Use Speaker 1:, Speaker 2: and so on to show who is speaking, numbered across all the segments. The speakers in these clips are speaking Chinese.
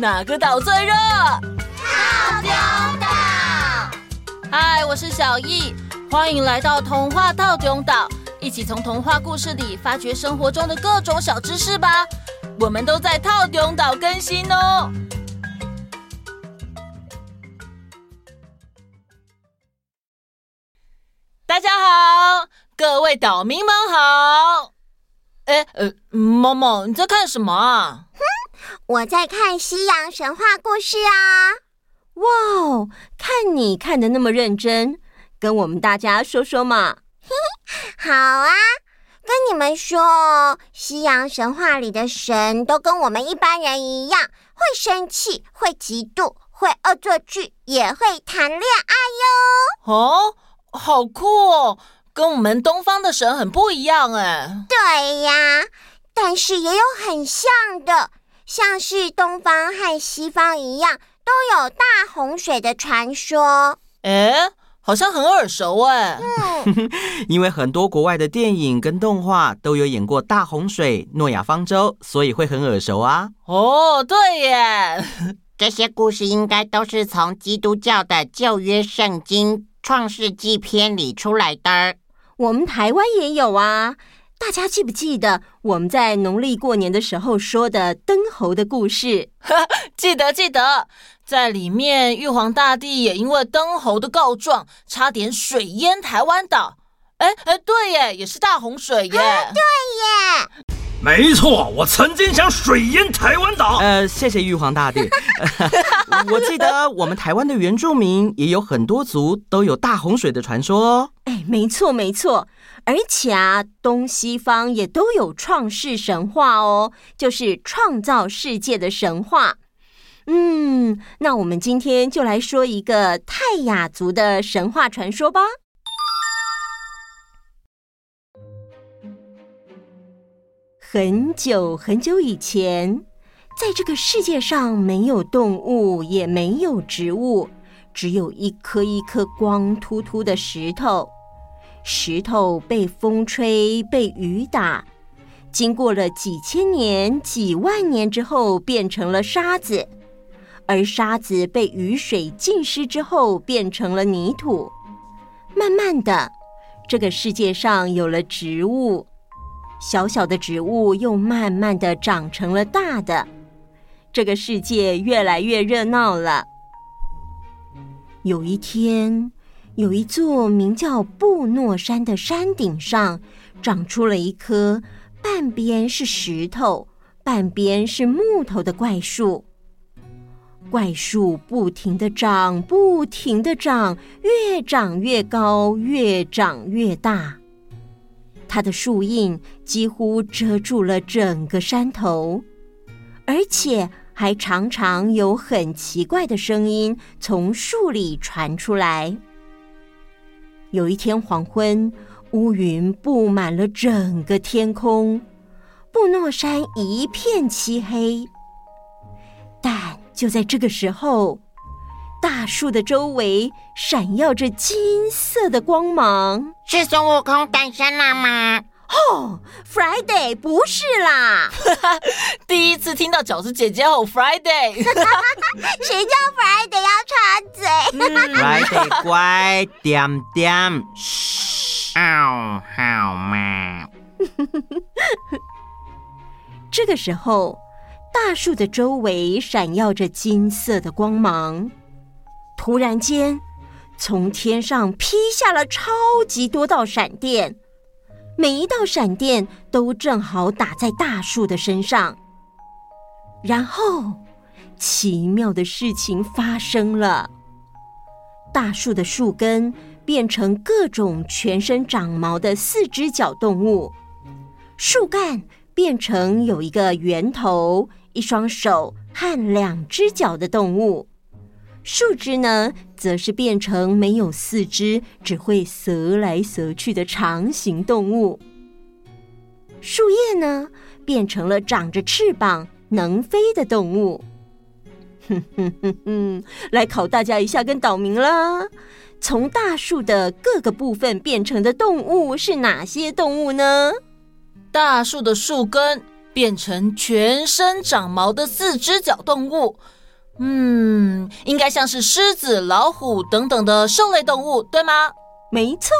Speaker 1: 哪个岛最热？
Speaker 2: 套丁岛。
Speaker 1: 嗨，我是小艺，欢迎来到童话套丁岛，一起从童话故事里发掘生活中的各种小知识吧。我们都在套丁岛更新哦。大家好，各位岛民们好。哎，呃，毛毛，你在看什么啊？
Speaker 2: 哼，我在看西洋神话故事啊。
Speaker 3: 哇哦，看你看的那么认真，跟我们大家说说嘛。
Speaker 2: 嘿嘿，好啊，跟你们说，西洋神话里的神都跟我们一般人一样，会生气，会嫉妒，会恶作剧，也会谈恋爱哟。
Speaker 1: 哦，好酷哦！跟我们东方的神很不一样哎。
Speaker 2: 对呀，但是也有很像的，像是东方和西方一样，都有大洪水的传说。
Speaker 1: 哎，好像很耳熟哎。
Speaker 2: 嗯，
Speaker 4: 因为很多国外的电影跟动画都有演过大洪水、诺亚方舟，所以会很耳熟啊。
Speaker 1: 哦，对耶，
Speaker 5: 这些故事应该都是从基督教的旧约圣经创世纪篇里出来的。
Speaker 3: 我们台湾也有啊，大家记不记得我们在农历过年的时候说的灯猴的故事？
Speaker 1: 记得记得，在里面玉皇大帝也因为灯猴的告状，差点水淹台湾岛。哎哎，对耶，也是大洪水耶。
Speaker 2: 啊，对耶。
Speaker 6: 没错，我曾经想水淹台湾岛。
Speaker 4: 呃，谢谢玉皇大帝。我记得我们台湾的原住民也有很多族都有大洪水的传说哦。
Speaker 3: 哎，没错没错，而且啊，东西方也都有创世神话哦，就是创造世界的神话。嗯，那我们今天就来说一个泰雅族的神话传说吧。很久很久以前，在这个世界上没有动物，也没有植物，只有一颗一颗光秃秃的石头。石头被风吹，被雨打，经过了几千年、几万年之后，变成了沙子。而沙子被雨水浸湿之后，变成了泥土。慢慢的，这个世界上有了植物。小小的植物又慢慢的长成了大的，这个世界越来越热闹了。有一天，有一座名叫布诺山的山顶上，长出了一棵半边是石头、半边是木头的怪树。怪树不停的长，不停的长，越长越高，越长越大。它的树荫几乎遮住了整个山头，而且还常常有很奇怪的声音从树里传出来。有一天黄昏，乌云布满了整个天空，布诺山一片漆黑。但就在这个时候，大树的周围闪耀着金色的光芒，
Speaker 5: 是孙悟空诞生了吗？
Speaker 3: 哦，Friday 不是啦！
Speaker 1: 第一次听到饺子姐姐吼 Friday，
Speaker 2: 谁叫 Friday 要插嘴？
Speaker 4: 嗯、Friday 乖，点点，嘘，
Speaker 5: 哦，好嘛。
Speaker 3: 这个时候，大树的周围闪耀着金色的光芒。突然间，从天上劈下了超级多道闪电，每一道闪电都正好打在大树的身上。然后，奇妙的事情发生了：大树的树根变成各种全身长毛的四只脚动物，树干变成有一个圆头、一双手和两只脚的动物。树枝呢，则是变成没有四肢、只会折来折去的长形动物。树叶呢，变成了长着翅膀、能飞的动物。哼哼哼哼，来考大家一下，跟岛民啦！从大树的各个部分变成的动物是哪些动物呢？
Speaker 1: 大树的树根变成全身长毛的四只脚动物。嗯，应该像是狮子、老虎等等的兽类动物，对吗？
Speaker 3: 没错。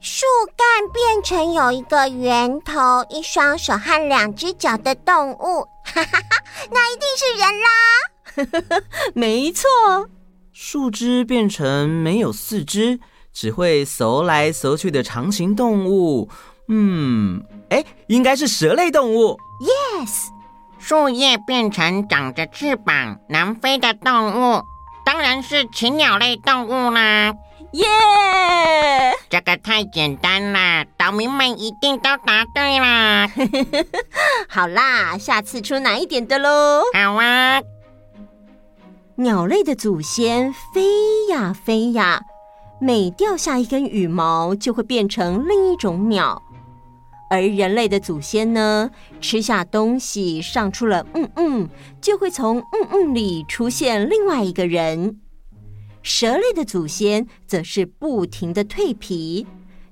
Speaker 2: 树干变成有一个圆头、一双手和两只脚的动物，哈哈哈，那一定是人啦！
Speaker 3: 没错。
Speaker 4: 树枝变成没有四肢，只会嗖来嗖去的长形动物，嗯，哎，应该是蛇类动物。
Speaker 2: Yes。
Speaker 5: 树叶变成长着翅膀能飞的动物，当然是禽鸟类动物啦。
Speaker 3: 耶!
Speaker 5: 这个太简单啦，岛民们一定都答对啦。
Speaker 3: 好啦，下次出难一点的喽。
Speaker 5: 好啊。
Speaker 3: 鸟类的祖先飞呀飞呀，每掉下一根羽毛，就会变成另一种鸟。而人类的祖先呢，吃下东西，上出了嗯嗯，就会从嗯嗯里出现另外一个人。蛇类的祖先则是不停的蜕皮，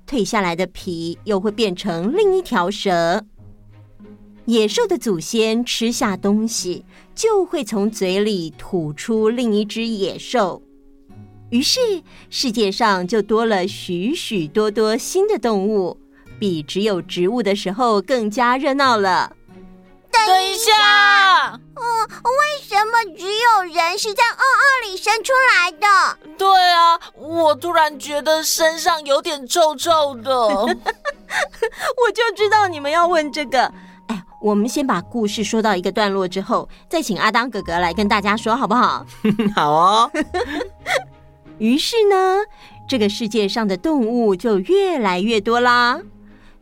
Speaker 3: 蜕下来的皮又会变成另一条蛇。野兽的祖先吃下东西，就会从嘴里吐出另一只野兽。于是世界上就多了许许多多新的动物，比只有植物的时候更加热闹了。
Speaker 1: 等一下，
Speaker 2: 嗯，为什么只有人是在二二里生出来的？
Speaker 1: 对啊，我突然觉得身上有点臭臭的。
Speaker 3: 我就知道你们要问这个。哎，我们先把故事说到一个段落之后，再请阿当哥哥来跟大家说，好不好？
Speaker 4: 好哦。
Speaker 3: 于是呢，这个世界上的动物就越来越多啦。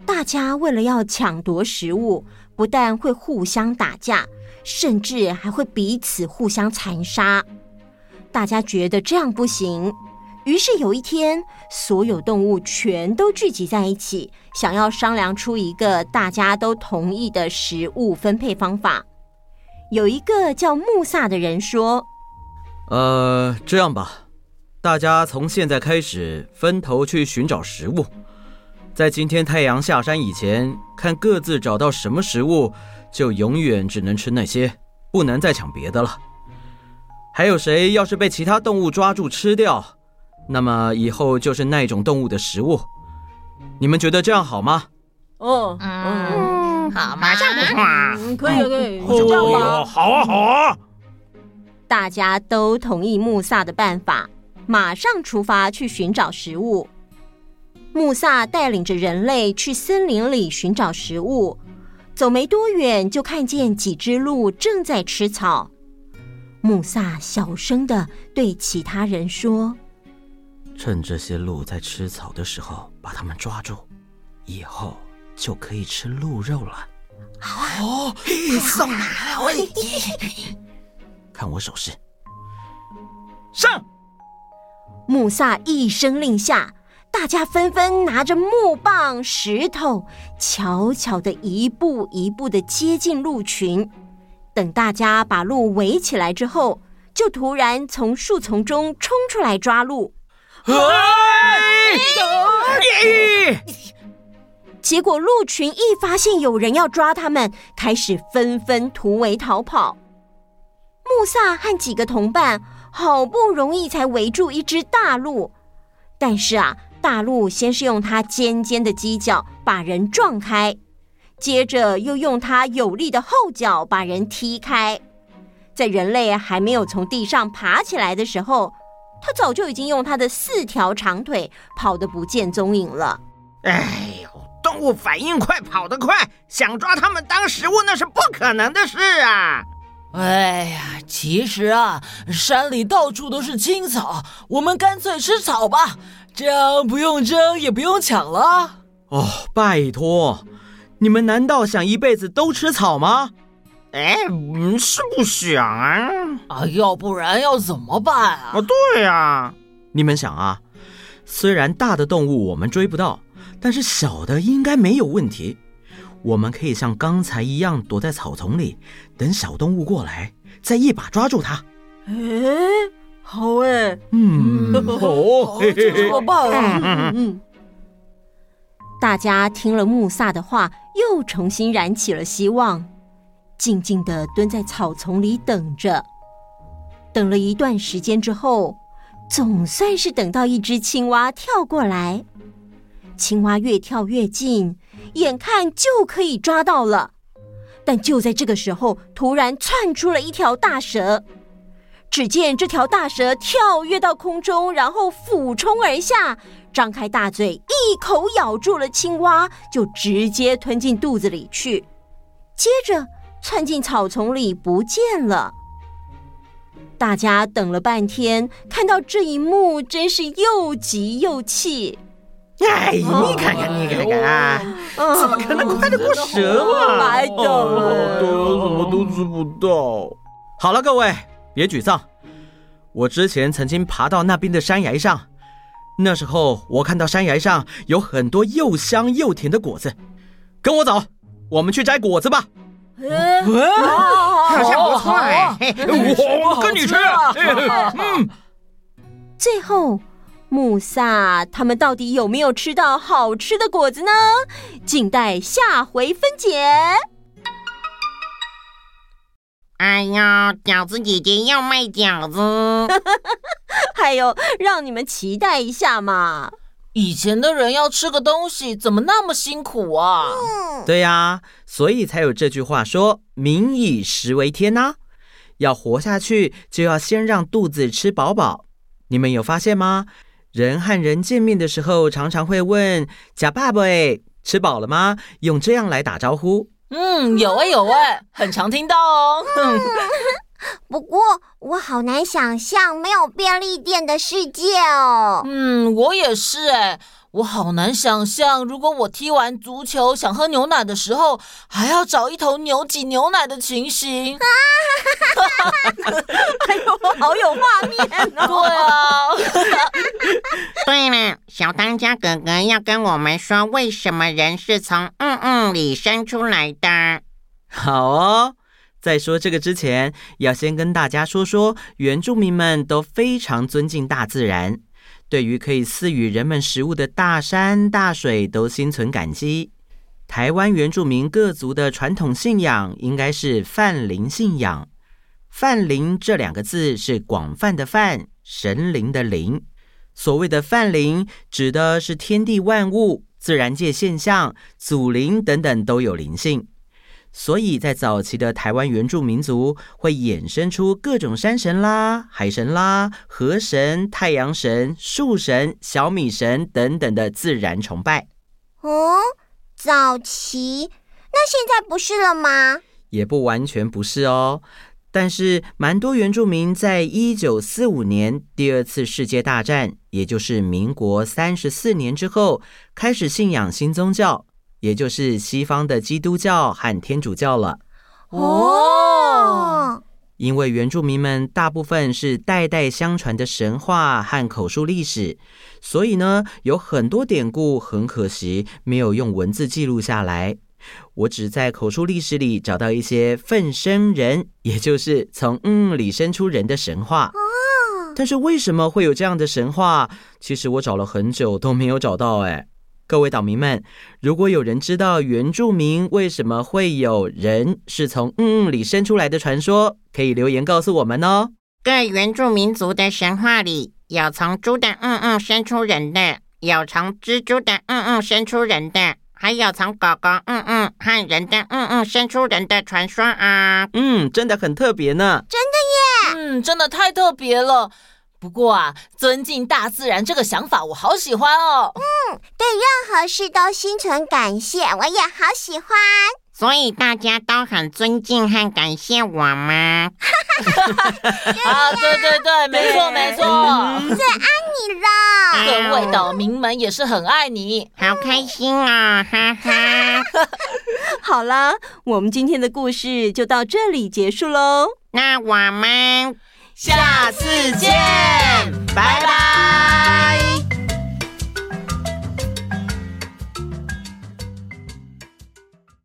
Speaker 3: 大家为了要抢夺食物。不但会互相打架，甚至还会彼此互相残杀。大家觉得这样不行，于是有一天，所有动物全都聚集在一起，想要商量出一个大家都同意的食物分配方法。有一个叫穆萨的人说：“
Speaker 4: 呃，这样吧，大家从现在开始分头去寻找食物。”在今天太阳下山以前，看各自找到什么食物，就永远只能吃那些，不能再抢别的了。还有谁要是被其他动物抓住吃掉，那么以后就是那种动物的食物。你们觉得这样好吗？
Speaker 1: 哦，
Speaker 5: 嗯，好，马上不错啊，
Speaker 3: 可以，可以，
Speaker 6: 就这样吧。好啊，好啊。
Speaker 3: 大家都同意穆萨的办法，马上出发去寻找食物。穆萨带领着人类去森林里寻找食物，走没多远就看见几只鹿正在吃草。穆萨小声的对其他人说：“
Speaker 4: 趁这些鹿在吃草的时候，把它们抓住，以后就可以吃鹿肉了。”
Speaker 2: 好啊，
Speaker 6: 哦，送来了，
Speaker 4: 看我手势，
Speaker 6: 上！
Speaker 3: 穆萨一声令下。大家纷纷拿着木棒、石头，悄悄地一步一步地接近鹿群。等大家把鹿围起来之后，就突然从树丛中冲出来抓鹿。
Speaker 6: 哎哎、
Speaker 3: 结果鹿群一发现有人要抓他们，开始纷纷突围逃跑。穆萨和几个同伴好不容易才围住一只大鹿，但是啊。大鹿先是用它尖尖的犄角把人撞开，接着又用它有力的后脚把人踢开。在人类还没有从地上爬起来的时候，它早就已经用它的四条长腿跑得不见踪影了。
Speaker 5: 哎呦，动物反应快，跑得快，想抓它们当食物那是不可能的事啊！
Speaker 1: 哎呀，其实啊，山里到处都是青草，我们干脆吃草吧。这样不用争，也不用抢了。
Speaker 4: 哦，拜托，你们难道想一辈子都吃草吗？
Speaker 5: 哎，是不想啊。
Speaker 1: 啊，要不然要怎么办啊？
Speaker 5: 啊，对呀。
Speaker 4: 你们想啊，虽然大的动物我们追不到，但是小的应该没有问题。我们可以像刚才一样躲在草丛里，等小动物过来，再一把抓住它。
Speaker 3: 哎。好哎，
Speaker 4: 嗯，
Speaker 1: 好，这怎么办啊？
Speaker 3: 嗯嗯。大家听了穆萨的话，又重新燃起了希望，静静的蹲在草丛里等着。等了一段时间之后，总算是等到一只青蛙跳过来。青蛙越跳越近，眼看就可以抓到了。但就在这个时候，突然窜出了一条大蛇。只见这条大蛇跳跃到空中，然后俯冲而下，张开大嘴，一口咬住了青蛙，就直接吞进肚子里去。接着窜进草丛里不见了。大家等了半天，看到这一幕，真是又急又气。
Speaker 5: 哎，你看看，你看看啊，怎么可能快得过蛇嘛？
Speaker 3: 来的，
Speaker 4: 哦，什么都吃不到。好了，各位。别沮丧，我之前曾经爬到那边的山崖上，那时候我看到山崖上有很多又香又甜的果子，跟我走，我们去摘果子吧。
Speaker 5: 嗯，好像不错哎，
Speaker 6: 我跟你去。
Speaker 3: 嗯。最后，穆萨他们到底有没有吃到好吃的果子呢？静待下回分解。
Speaker 5: 哎呀，饺子姐姐要卖饺子，
Speaker 3: 还有让你们期待一下嘛。
Speaker 1: 以前的人要吃个东西，怎么那么辛苦啊？
Speaker 4: 对呀，所以才有这句话说“民以食为天”呐。要活下去，就要先让肚子吃饱饱。你们有发现吗？人和人见面的时候，常常会问“呷饱未”，吃饱了吗？用这样来打招呼。
Speaker 1: 嗯，有哎有哎，很常听到哦。
Speaker 2: 嗯、不过我好难想象没有便利店的世界哦。
Speaker 1: 嗯，我也是哎，我好难想象，如果我踢完足球想喝牛奶的时候，还要找一头牛挤牛奶的情形。啊
Speaker 3: 哎呦，好有画面哦！
Speaker 1: 对啊。
Speaker 5: 对了，小当家哥哥要跟我们说，为什么人是从嗯嗯里生出来的？
Speaker 4: 好哦，在说这个之前，要先跟大家说说，原住民们都非常尊敬大自然，对于可以赐予人们食物的大山大水都心存感激。台湾原住民各族的传统信仰应该是泛灵信仰。泛灵这两个字是广泛的泛，神灵的灵。所谓的泛灵，指的是天地万物、自然界现象、祖灵等等都有灵性。所以在早期的台湾原住民族，会衍生出各种山神啦、海神啦、河神、太阳神、树神、小米神等等的自然崇拜。
Speaker 2: 哦，早期，那现在不是了吗？
Speaker 4: 也不完全不是哦。但是，蛮多原住民在一九四五年第二次世界大战，也就是民国三十四年之后，开始信仰新宗教，也就是西方的基督教和天主教了。
Speaker 2: 哦，
Speaker 4: 因为原住民们大部分是代代相传的神话和口述历史，所以呢，有很多典故很可惜没有用文字记录下来。我只在口述历史里找到一些奋生人，也就是从嗯里生出人的神话。但是为什么会有这样的神话？其实我找了很久都没有找到。哎，各位岛民们，如果有人知道原住民为什么会有人是从嗯嗯里生出来的传说，可以留言告诉我们哦。
Speaker 5: 各原住民族的神话里，有从猪的嗯嗯生出人的，有从蜘蛛的嗯嗯生出人的。还有从狗狗嗯嗯和人的嗯嗯生出人的传说啊，
Speaker 4: 嗯，真的很特别呢，
Speaker 2: 真的
Speaker 1: 耶，嗯，真的太特别了。不过啊，尊敬大自然这个想法我好喜欢哦。
Speaker 2: 嗯，对任何事都心存感谢，我也好喜欢。
Speaker 5: 所以大家都很尊敬和感谢我吗？
Speaker 1: 啊，对对对，没错 没错，
Speaker 2: 最爱你了。
Speaker 1: 各位岛民们也是很爱你，
Speaker 5: 好开心啊，哈哈。
Speaker 3: 好了，我们今天的故事就到这里结束喽。
Speaker 5: 那我们
Speaker 1: 下次见，拜拜。